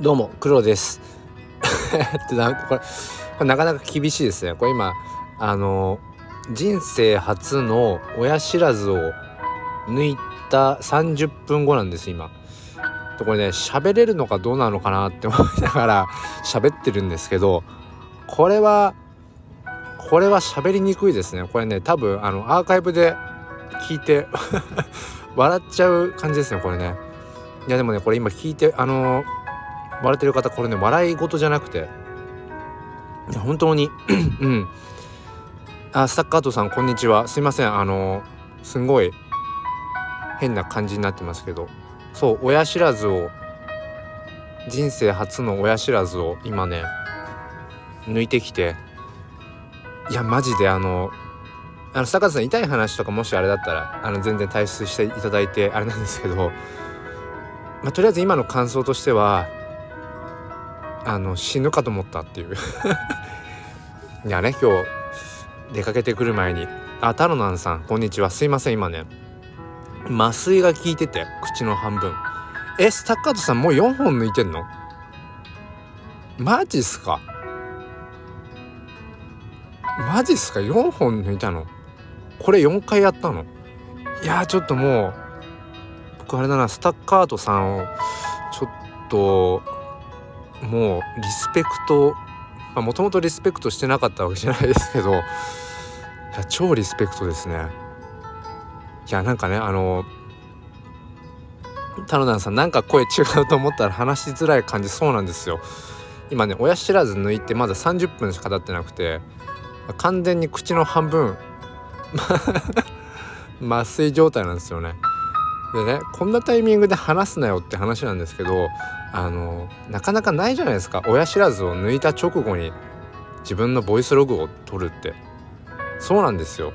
どうも黒です。ってこれこれなかなか厳しいですね。これ今あの人生初の親知らずを抜いた30分後なんです今。とこれね喋れるのかどうなのかなって思いながら 喋ってるんですけどこれはこれは喋りにくいですね。これね多分あのアーカイブで聞いて 笑っちゃう感じですねこれね。いやでもねこれ今聞いてあの笑ってる方これね笑い事じゃなくていや本当に うん。あスタッカートさんこんにちは。すいません。あのすんごい変な感じになってますけど。そう親知らずを人生初の親知らずを今ね抜いてきていやマジであのあの坂田さん痛い話とかもしあれだったらあの全然退出していただいてあれなんですけど、まあ、とりあえず今の感想としてはあの死ぬかと思ったっていう。いやね今日出かけてくる前に「あタロナンさんこんにちは。すいません今ね。麻酔が効いてて口の半分。えスタッカートさんもう4本抜いてんの？マジっすか？マジっすか？4本抜いたの？これ4回やったの？いやちょっともう僕あれだなスタッカートさんをちょっともうリスペクトもともとリスペクトしてなかったわけじゃないですけどいや超リスペクトですねいやなんかねあのタロナンさんなんか声違うと思ったら話しづらい感じそうなんですよ今ね親知らず抜いてまだ30分しか経ってなくて完全に口の半分 麻酔状態なんですよね。でねこんなタイミングで話すなよって話なんですけどあのなかなかないじゃないですか。親知らずを抜いた直後に自分のボイスログを取るって。そうなんですよ。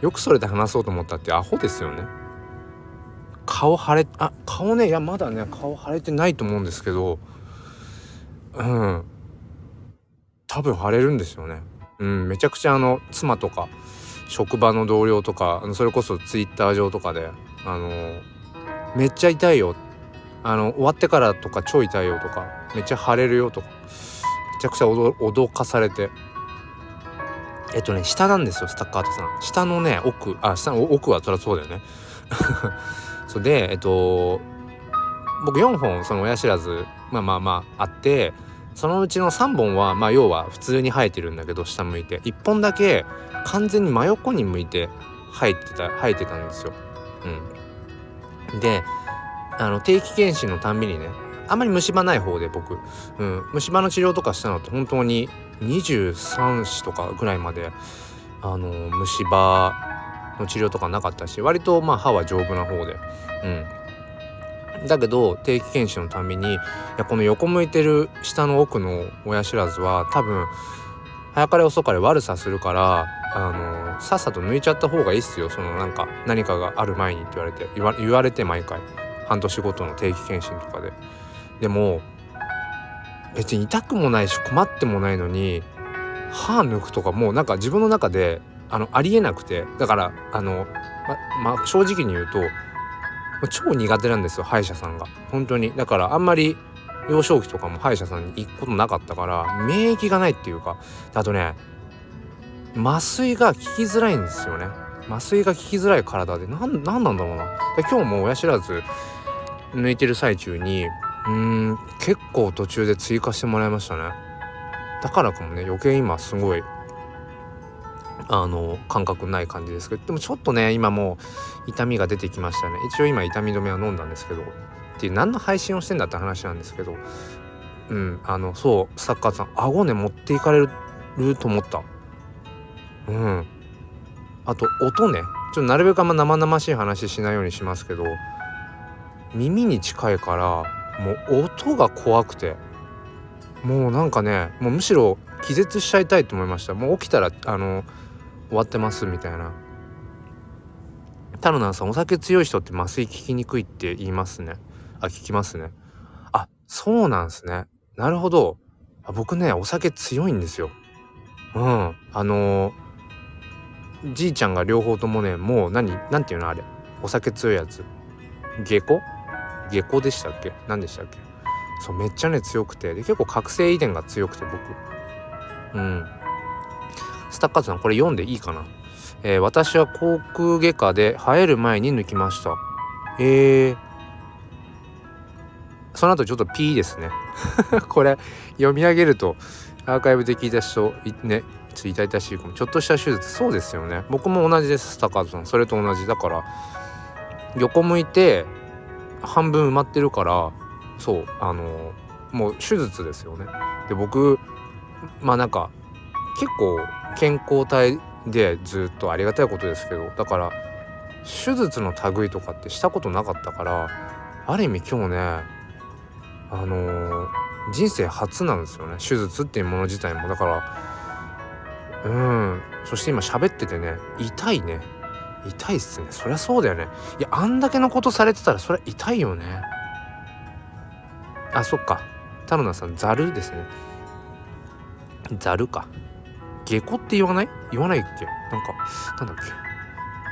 よくそれで話そうと思ったってアホですよね。顔腫れあ顔ねいやまだね顔腫れてないと思うんですけどうん。多分腫れるんですよね。うんめちゃくちゃあの妻とか職場の同僚とかそれこそツイッター上とかであのめっちゃ痛いよ。あの終わってからとか超痛いよとかめっちゃ腫れるよとかめちゃくちゃ脅かされて。えっとね下なんですよスタッカートさん。下のね奥あ下の奥はそりゃそうだよね。そうでえっと僕4本その親知らずまあまあまああってそのうちの3本はまあ要は普通に生えてるんだけど下向いて。1本だけ完全に真横に向いて生えてた生えてたんですよ。うん、であの定期検診のたんびにねあんまり虫歯ない方で僕、うん、虫歯の治療とかしたのって本当に23子とかぐらいまであの虫歯の治療とかなかったし割とまあ歯は丈夫な方で、うん、だけど定期検診のためにいやこの横向いてる下の奥の親知らずは多分早かれ遅かれ悪さするからあのさっさと抜いちゃった方がいいっすよ。そのなんか何かがある前にって言われて言われて毎回。半年ごとの定期検診とかで。でも別に痛くもないし困ってもないのに歯抜くとかもうなんか自分の中であのありえなくて。だからあのまま正直に言うと超苦手なんですよ歯医者さんが。本当に。だからあんまり幼少期とかも歯医者さんに行くことなかったから免疫がないっていうか。あとね麻酔が効きづらいんですよね。麻酔が効きづらい体で。何なんなんだろうな。で今日も親知らず抜いてる最中にうん結構途中で追加してもらいましたね。だからかもね余計今すごいあの感覚ない感じですけど。でもちょっとね今もう痛みが出てきましたね。一応今痛み止めは飲んだんですけど。っていう何の配信をしてんだって話なんですけど。うんあのそうサッカーさん顎ね持っていかれると思った。うん。あと音ね。ちょっとなるべくあんま生々しい話しないようにしますけど耳に近いからもう音が怖くて。もうなんかねもうむしろ気絶しちゃいたいと思いました。もう起きたらあの終わってますみたいな。タロナンさんお酒強い人って麻酔効きにくいって言いますね。あ聞きますね。あそうなんすね。なるほど。僕ねお酒強いんですよ。うん。あのー、じいちゃんが両方ともねもう何何て言うのあれ？お酒強いやつ。下戸？下戸でしたっけ？何でしたっけ？そうめっちゃね強くて。で結構覚醒遺伝が強くて僕。うん。スタッカーズさんこれ読んでいいかな？えー、私は口腔外科で生える前に抜きました。えー、その後ちょっと P ですね。これ読み上げるとアーカイブで聞いた人ね痛々しいかもちょっとした手術そうですよね。僕も同じですスタカーズさん。それと同じ。だから横向いて半分埋まってるからそうあのもう手術ですよね。で僕まあなんか結構健康体でずっとありがたいことですけどだから手術の類とかってしたことなかったからある意味今日ねあのー、人生初なんですよね。手術っていうもの自体も。だからうん。そして今喋っててね痛いね。痛いっすね。そりゃそうだよね。いやあんだけのことされてたらそりゃ痛いよね。あそっか。田野さんざるですね。ざるか。下戸って言わない？言わないっけ？なんかなんだっ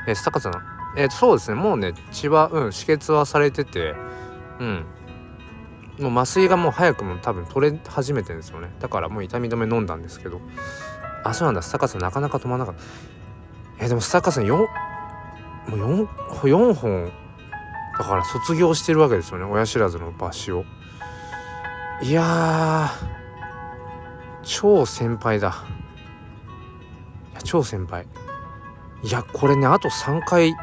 け？え、スタカさん。えっー、そうですね。もうね血はうん止血はされててうん。もう麻酔がもう早くも多分取れ始めてるんですよね。だからもう痛み止め飲んだんですけど。あそうなんだ。スタカさんなかなか止まらなかった。え、でもスタッカさん4もう 4, 4本だから卒業してるわけですよね。親知らずの抜歯をいや超先輩だ。いや超先輩。いやこれねあと3回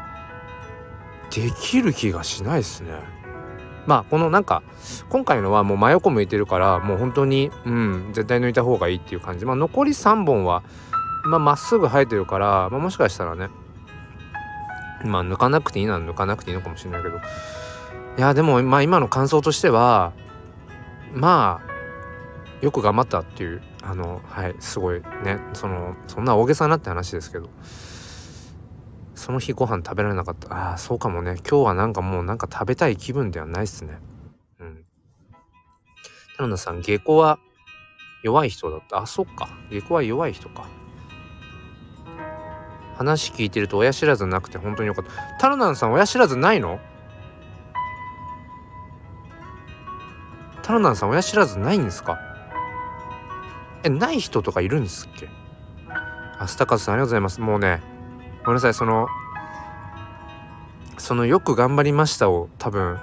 できる気がしないですね。まあこのなんか今回のはもう真横向いてるからもう本当にうん絶対抜いた方がいいっていう感じ。まあ残り3本はまあっすぐ生えてるから、まあ、もしかしたらねまあ抜かなくていいなら抜かなくていいのかもしれないけど。いやでもまあ今の感想としてはまあよく頑張ったっていうあのはいすごいねそのそんな大げさなって話ですけど。その日ご飯食べられなかった。ああそうかもね。今日はなんかもうなんか食べたい気分ではないっすね。うん。田野さん下戸は弱い人だった。あそっか。下戸は弱い人か。話聞いてると親知らずなくて本当によかった。田野さん親知らずないの？田野さん親知らずないんですか？えない人とかいるんですっけ？あスタカズさんありがとうございます。もうねごめんなさいそのそのよく頑張りましたを多分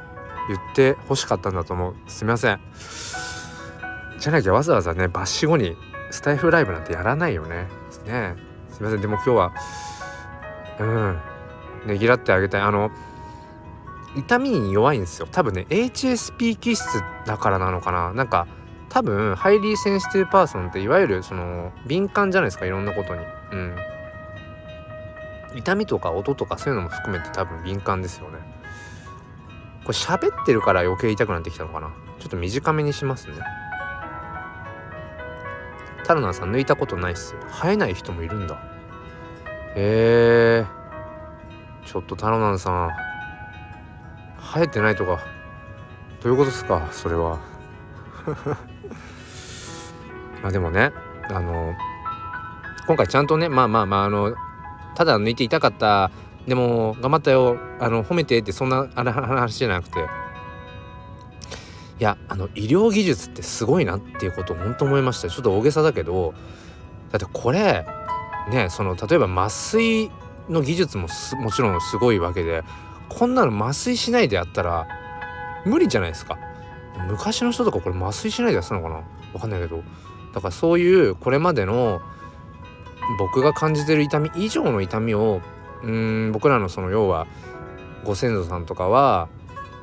言って欲しかったんだと思う。すみません。じゃなきゃわざわざね抜歯後にスタエフライブなんてやらないよね。ねすみません。でも今日はうん。ねぎらってあげたい。あの痛みに弱いんですよ。多分ね HSP 気質だからなのかな。なんか多分 Highly Sensitive Person っていわゆるその敏感じゃないですかいろんなことに。うん。痛みとか音とかそういうのも含めて多分敏感ですよね。これ喋ってるから余計痛くなってきたのかな？ちょっと短めにしますね。タルナさん抜いたことないっす生えない人もいるんだ。へえ。ちょっとタロナンさん。生えてないとか。どういうことですか？それは。まあでもねあの今回ちゃんとねまあまあまああのただ抜いて痛かった。でも頑張ったよ。あの褒めてってそんなあれ話じゃなくて。いやあの医療技術ってすごいなっていうことを本当思いました。ちょっと大げさだけど。だってこれねその例えば麻酔の技術ももちろんすごいわけで。こんなの麻酔しないでやったら無理じゃないですか。昔の人とかこれ麻酔しないでやってたのかな？わかんないけど。だからそういうこれまでの僕が感じてる痛み以上の痛みをうん僕らのその要はご先祖さんとかは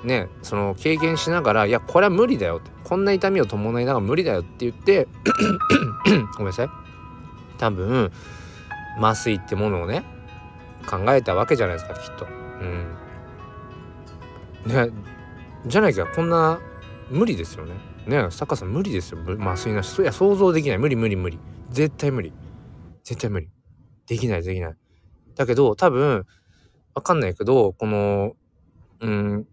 ねその経験しながらいやこれは無理だよってこんな痛みを伴いながら無理だよって言って ごめんなさい。多分麻酔ってものをね考えたわけじゃないですかきっと。うん。ねじゃなきゃこんな無理ですよね。ねサッカーさん無理ですよ。麻酔なし。いや想像できない。無理無理無理。絶対無理。絶対無理。できないできない。だけど多分わかんないけどこのうん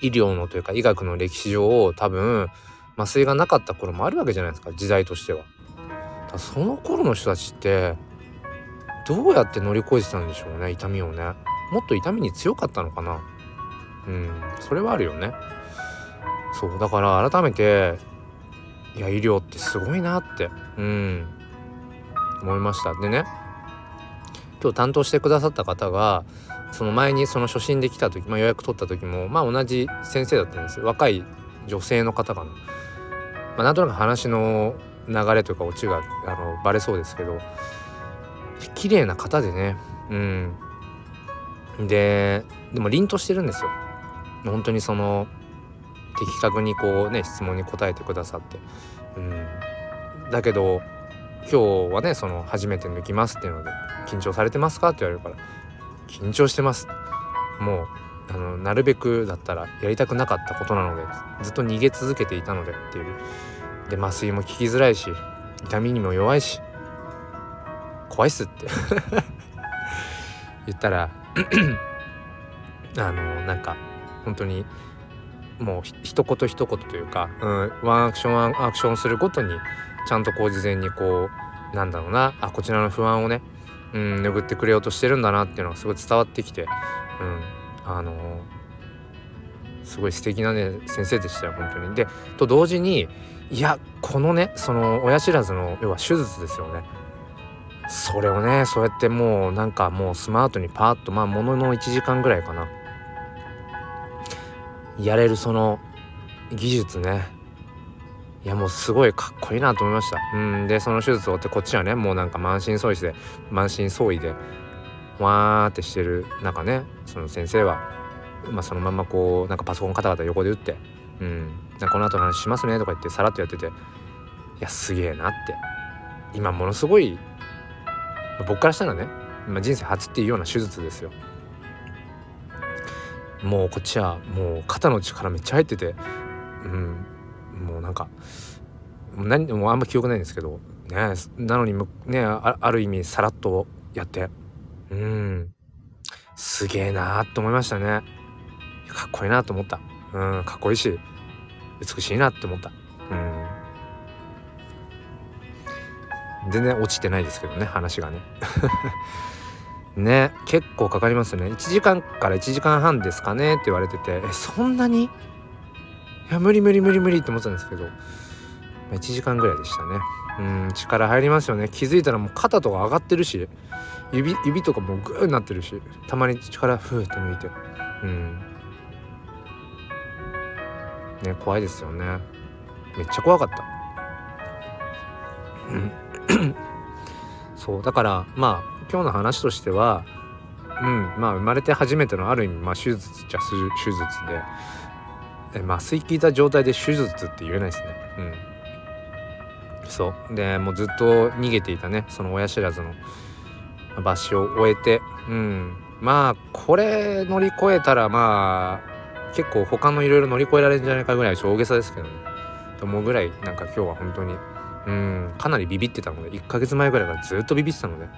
医療のというか医学の歴史上多分麻酔がなかった頃もあるわけじゃないですか時代としては。その頃の人たちってどうやって乗り越えてたんでしょうね痛みをね。もっと痛みに強かったのかな。うんそれはあるよね。そうだから改めていや医療ってすごいなって。うん。思いました。でね今日担当してくださった方がその前にその初診で来た時、まあ、予約取った時もまあ同じ先生だったんです若い女性の方かな、まあ、なんとなく話の流れというかオチがあのバレそうですけど綺麗な方でねうん。ででも凛としてるんですよ。本当にその的確にこうね質問に答えてくださって。うん。だけど今日はねその初めて抜きますっていうので緊張されてますかって言われるから緊張してます。もうあのなるべくだったらやりたくなかったことなのでずっと逃げ続けていたのでっていうで麻酔も効きづらいし痛みにも弱いし怖いっすって。言ったら あのなんか本当にもう一言一言というか、うん、ワンアクションワンアクションするごとにちゃんとこう事前にこうなんだろうなあこちらの不安をね、うん、拭ってくれようとしてるんだなっていうのがすごい伝わってきて、うん、あのー、すごい素敵なね先生でしたよ本当に。でと同時にいやこのねその親知らずの要は手術ですよね。それをねそうやってもうなんかもうスマートにパーッとまあものの1時間ぐらいかなやれるその技術ね。いやもうすごいかっこいいなと思いました。うん。でその手術を終わってこっちはねもうなんか満身創痍で満身創痍でわーってしてる中ねその先生は、まあ、そのままこうなんかパソコンカタカタ横で打って「うん。この後の話しますね」とか言ってさらっとやってていやすげえなって。今ものすごい僕からしたらね、まあ、人生初っていうような手術ですよ。もうこっちはもう肩の力めっちゃ入ってて、うん、もうなんか何もうあんま記憶ないんですけどねなのにねある意味さらっとやってうんすげえなーと思いましたね。かっこいいなと思った。うんかっこいいし美しいなって思った。うん。全然落ちてないですけどね話がね。ね結構かかりますよね。1時間から1時間半ですかねって言われててえそんなに？いや無理無理無理無理って思ってたんですけど1時間ぐらいでしたね。うん力入りますよね。気づいたらもう肩とか上がってるし指指とかもグーになってるしたまに力ふーって抜いて。うん。ね怖いですよね。めっちゃ怖かった。そうだからまあ今日の話としてはうんまあ生まれて初めてのある意味、まあ、手術じゃ手術で麻酔効いた状態で手術って言えないですね。うん。そう。でもうずっと逃げていたねその親知らずの抜歯を終えてうん。まあこれ乗り越えたらまあ結構他のいろいろ乗り越えられるんじゃないかぐらい大げさですけどね。と思うぐらいなんか今日は本当にうんかなりビビってたので1ヶ月前ぐらいからずっとビビってたので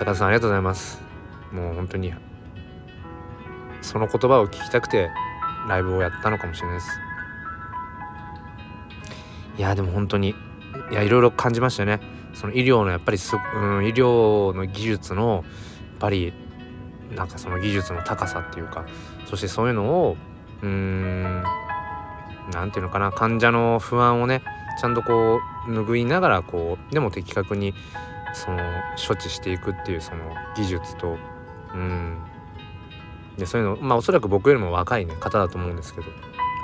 坂田さんありがとうございます。もう本当にその言葉を聞きたくてライブをやったのかもしれないです。いやでも本当にいやいろいろ感じましたね。その医療のやっぱりす、うん、医療の技術のやっぱりなんかその技術の高さっていうかそしてそういうのをうーん何て言うのかな患者の不安をねちゃんとこう拭いながらこうでも的確にその処置していくっていうその技術と。うん。でそういうのまあおそらく僕よりも若いね方だと思うんですけど、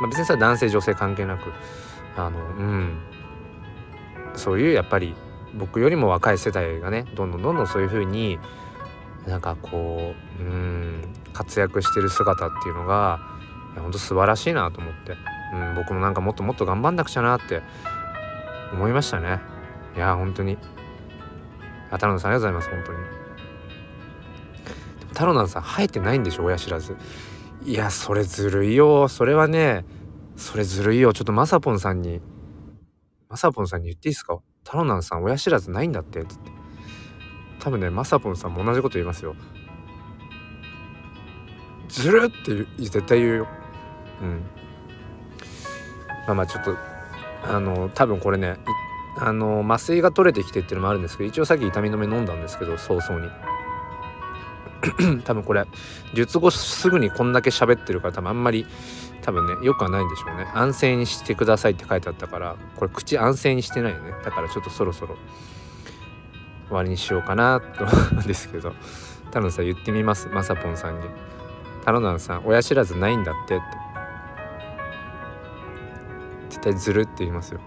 まあ、別にそれは男性女性関係なく。あのうん。そういうやっぱり僕よりも若い世代がねどんどんどんどんそういう風になんかこううん活躍してる姿っていうのがいや本当素晴らしいなと思って、うん、僕もなんかもっともっと頑張んなくちゃなって思いましたね。いや本当に。あ太郎さんありがとうございます本当に。でも太郎さん生えてないんでしょ親知らず。いやそれずるいよ。それはねそれずるいよ。ちょっとまさぽんさんにまさぽんさんに言っていいですか？太郎さん親知らずないんだって。つって多分ねまさぽんさんも同じこと言いますよ。ずるって絶対言うよ。うん。まあまあちょっとあの多分これねあの麻酔が取れてきてっていうのもあるんですけど一応さっき痛み止め飲んだんですけど早々に。多分これ術後すぐにこんだけ喋ってるから多分あんまり多分ねよくはないんでしょうね。安静にしてくださいって書いてあったからこれ口安静にしてないよね。だからちょっとそろそろ終わりにしようかなと思うんですけど太郎さん言ってみます？まさぽんさんに。太郎さん親知らずないんだってって。絶対ずるって言いますよ。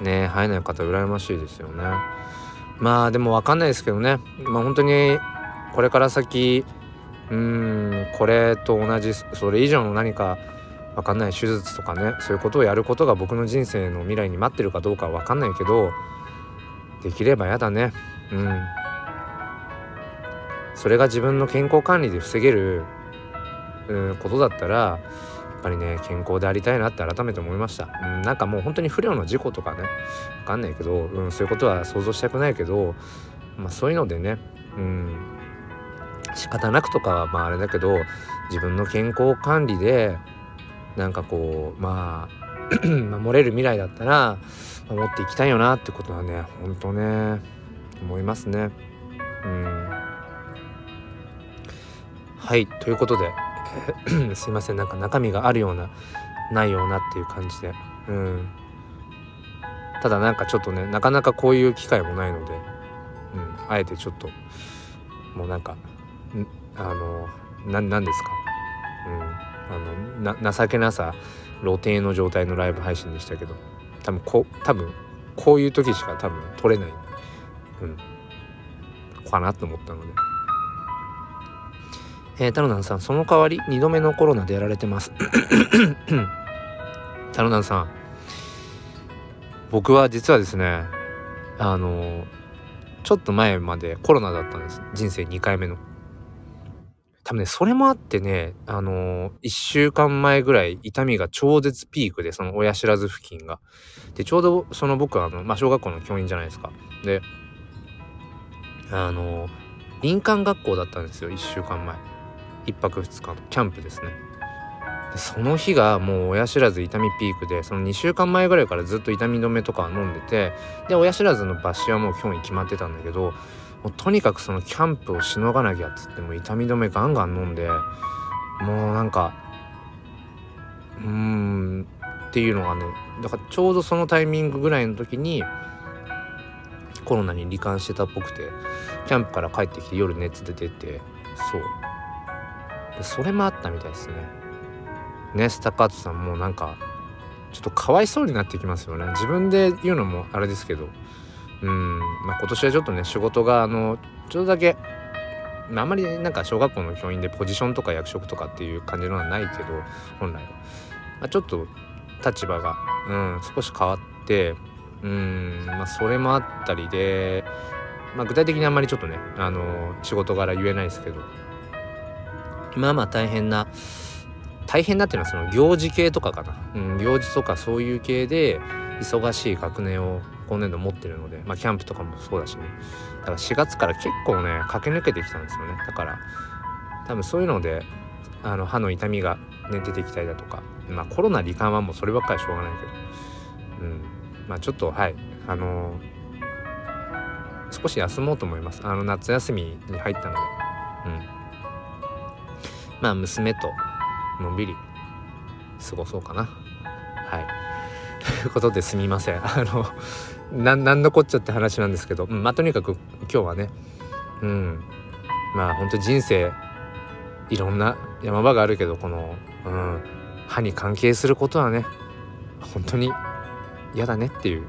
ね生えない方羨ましいですよね。まあでも分かんないですけどね。まあ本当にこれから先うんこれと同じそれ以上の何か分かんない手術とかねそういうことをやることが僕の人生の未来に待ってるかどうかは分かんないけどできればやだね。うん。それが自分の健康管理で防げる、うん、ことだったらぱりね健康でありたいなって改めて思いました、うん、なんかもう本当に不良の事故とかね分かんないけど、うん、そういうことは想像したくないけど、まあ、そういうのでね、うん、仕方なくとかはまああれだけど自分の健康管理でなんかこうまあ 守れる未来だったら守っていきたいよなってことはねほんとね思いますね。うん。はいということで すいません。なんか中身があるようなないようなっていう感じで。うん。ただなんかちょっとねなかなかこういう機会もないので、うん、あえてちょっともうなんかあのななんですか、うん、あの情けなさ露呈の状態のライブ配信でしたけど多分こ多分こういう時しか多分撮れない、うん、かなと思ったので。えー、タロナンさん、その代わり2度目のコロナでやられてます。タロナンさん、僕は実はですね、あのちょっと前までコロナだったんです。人生2回目の。多分ね、それもあってね、あのー、1週間前ぐらい痛みが超絶ピークで、その親知らず付近が。で、ちょうどその僕はあの、まあ、小学校の教員じゃないですか。で、あのー、林間学校だったんですよ、1週間前。1泊2日のキャンプですね。でその日がもう親知らず痛みピークでその2週間前ぐらいからずっと痛み止めとか飲んでてで親知らずの抜歯はもう今日に決まってたんだけどもうとにかくそのキャンプをしのがなきゃっつっても痛み止めガンガン飲んでもうなんかうーんっていうのがねだからちょうどそのタイミングぐらいの時にコロナに罹患してたっぽくてキャンプから帰ってきて夜熱出ててそうでそれもあったみたいですね。ねスタッカートさんもなんかちょっとかわいそうになってきますよね。自分で言うのもあれですけど。うんまあ今年はちょっとね仕事があのちょっとだけあんまりなんか小学校の教員でポジションとか役職とかっていう感じのはないけど本来は、まあ、ちょっと立場が、うん、少し変わってうんまあそれもあったりで、まあ、具体的にあんまりちょっとねあの仕事柄言えないですけど。まあまあ大変な大変なっていうのはその行事系とかかな、うん、行事とかそういう系で忙しい学年を今年度持ってるのでまあキャンプとかもそうだしね。だから4月から結構ね駆け抜けてきたんですよね。だから多分そういうのであの歯の痛みが、ね、出てきたりだとか。まあコロナ罹患はもうそればっかりしょうがないけど。うん。まあちょっとはい。あのー、少し休もうと思います。あの夏休みに入ったので。うん。まあ娘とのんびり過ごそうかな。はい。ということですみません。あのななんのこっちゃって話なんですけど、まあとにかく今日はねうん。まあ本当人生いろんな山場があるけどこの、うん、歯に関係することはね本当に嫌だねっていう、ま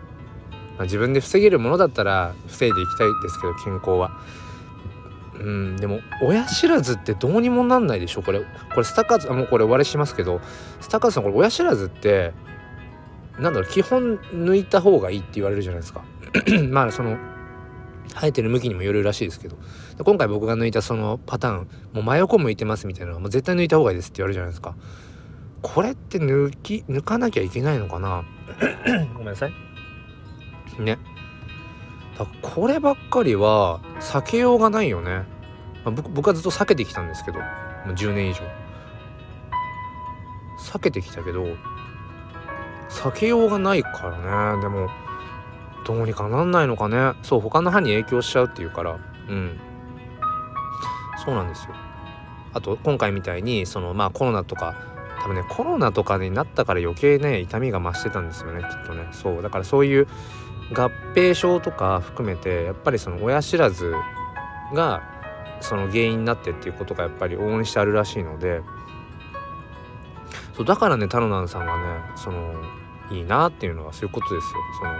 あ、自分で防げるものだったら防いでいきたいですけど健康は。うん、でも親知らずってどうにもなんないでしょ？これこれスタッカーズあもうこれ終わりしますけどスタッカーズさんこれ親知らずってなんだろう基本抜いた方がいいって言われるじゃないですか。まあその生えてる向きにもよるらしいですけど。今回僕が抜いたそのパターンもう真横向いてますみたいなのはもう絶対抜いた方がいいですって言われるじゃないですか。これって抜き抜かなきゃいけないのかな？ごめんなさい。ねだこればっかりは避けようがないよね、まあ、僕はずっと避けてきたんですけどもう10年以上。避けてきたけど避けようがないからね。でもどうにかなんないのかね。そう他の歯に影響しちゃうっていうから。うん。そうなんですよ。あと今回みたいにそのまあコロナとか多分ねコロナとかになったから余計ね痛みが増してたんですよねきっとね。そうだからそういう合併症とか含めてやっぱりその親知らずがその原因になってっていうことがやっぱり往々にしてあるらしいのでそうだからねタロナンさんがねそのいいなっていうのはそういうことですよ。その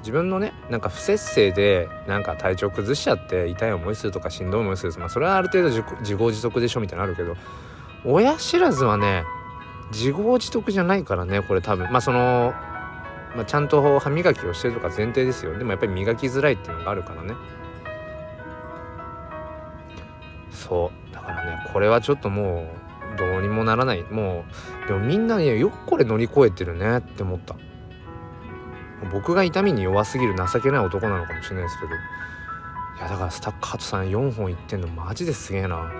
自分のねなんか不節制でなんか体調崩しちゃって痛い思いするとかしんどい思いするまあそれはある程度自業自得でしょみたいなのあるけど親知らずはね自業自得じゃないからねこれ多分まあその、まあ、ちゃんと歯磨きをしてるとか前提ですよ。でもやっぱり磨きづらいっていうのがあるからね。そう。だからねこれはちょっともうどうにもならない。もうでもみんなねよくこれ乗り越えてるね。って思った。僕が痛みに弱すぎる情けない男なのかもしれないですけど。いやだからスタッカートさん4本いってんのマジですげえな。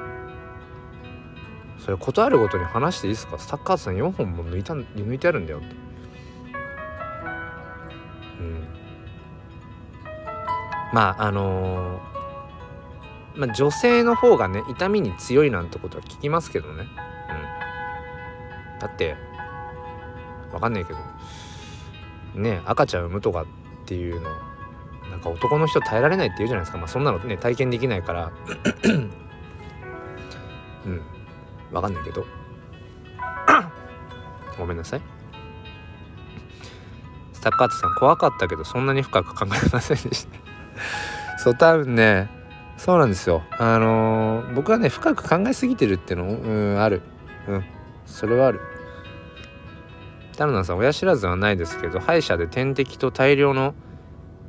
それ断るごとに話していいですか？スタッカートさん4本も抜いた抜いてあるんだよって。まああのーまあ、女性の方がね痛みに強いなんてことは聞きますけどね、うん、だってわかんないけどね赤ちゃん産むとかっていうのなんか男の人耐えられないって言うじゃないですか。まあそんなのね体験できないから。うん。わかんないけど。ごめんなさい。スタッカートさん怖かったけどそんなに深く考えませんでした。そう多分ねそうなんですよ。あのー、僕はね深く考えすぎてるっていうのうんある。うんそれはある。田野さん親知らずはないですけど歯医者で点滴と大量の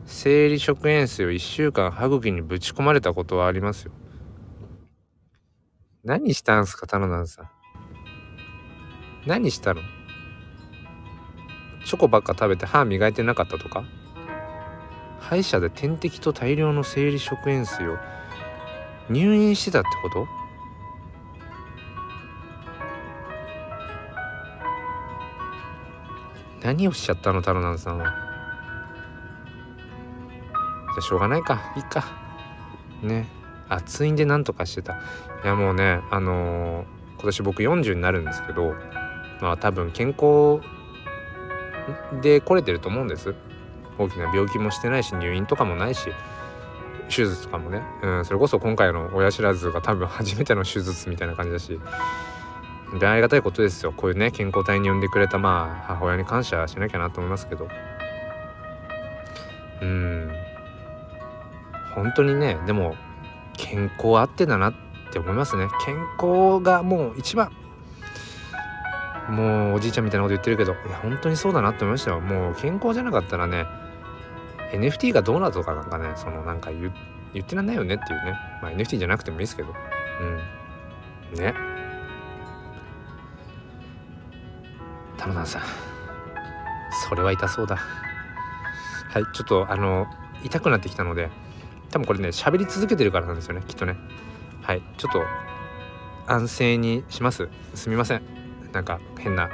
生理食塩水を1週間歯茎にぶち込まれたことはありますよ。何したんすか田野さん。何したの？チョコばっか食べて歯磨いてなかったとか？歯医者で点滴と大量の生理食塩水を入院してたってこと？何をしちゃったのタロナンさんは？じゃしょうがないか。いいか。ね。熱いんで何とかしてた。いやもうねあのー、今年僕40になるんですけどまあ多分健康で来れてると思うんです。大きな病気もしてないし入院とかもないし手術とかもね、うん、それこそ今回の親知らずが多分初めての手術みたいな感じだしでありがたいことですよ。こういうね健康体に産んでくれたまあ母親に感謝しなきゃなと思いますけど。うん。本当にねでも健康あってだなって思いますね。健康がもう一番。もうおじいちゃんみたいなこと言ってるけどいや本当にそうだなって思いましたよ。もう健康じゃなかったらね NFT がどうなとかなんかねそのなんか言言ってらんないよねっていうね。まあ NFT じゃなくてもいいですけど。うん。ね。玉田さん。それは痛そうだ。はいちょっとあの痛くなってきたので多分これね喋り続けてるからなんですよねきっとね。はいちょっと安静にします。すみません。なんか変な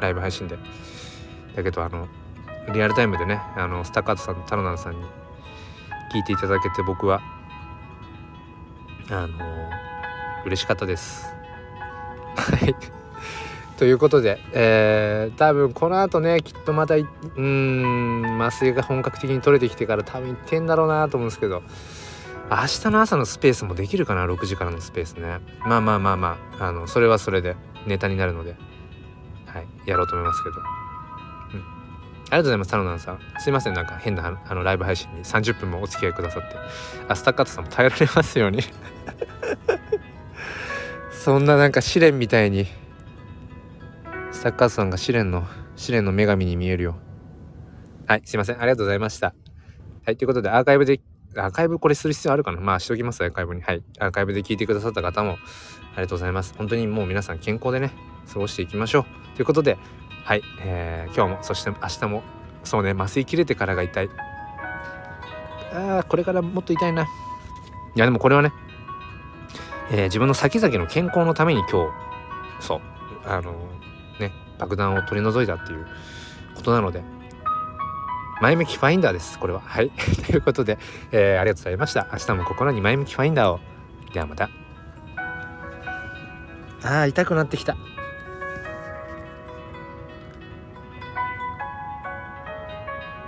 ライブ配信で。だけどあのリアルタイムでねあのスタカートさんタロナンさんに聞いていただけて僕はあの嬉しかったです。ということで、えー、多分この後ねきっとまたうん麻酔が本格的に取れてきてから多分行ってんだろうなと思うんですけど明日の朝のスペースもできるかな？6時からのスペースね。まあまあまあまああのそれはそれでネタになるのではいやろうと思いますけど。ありがとうございます、タロナンさん。すいません、なんか変なあのライブ配信に30分もお付き合いくださって。あ、スタッカートさんも耐えられますように そんななんか試練みたいに、スタッカートさんが試練の、試練の女神に見えるよ。はい、すいません、ありがとうございました。はい、ということで、アーカイブで、アーカイブこれする必要あるかな？まあ、しておきます、アーカイブに。はい、アーカイブで聞いてくださった方も、ありがとうございます。本当にもう皆さん健康でね、過ごしていきましょう。ということで、はい、えー、今日もそして明日もそうね麻酔切れてからが痛い。あーこれからもっと痛いな。いやでもこれはね、えー、自分の先々の健康のために今日そうあのー、ね爆弾を取り除いたっていうことなので前向きファインダーですこれは。はい。ということで、えー、ありがとうございました。明日も心に前向きファインダーを。ではまた。あー痛くなってきた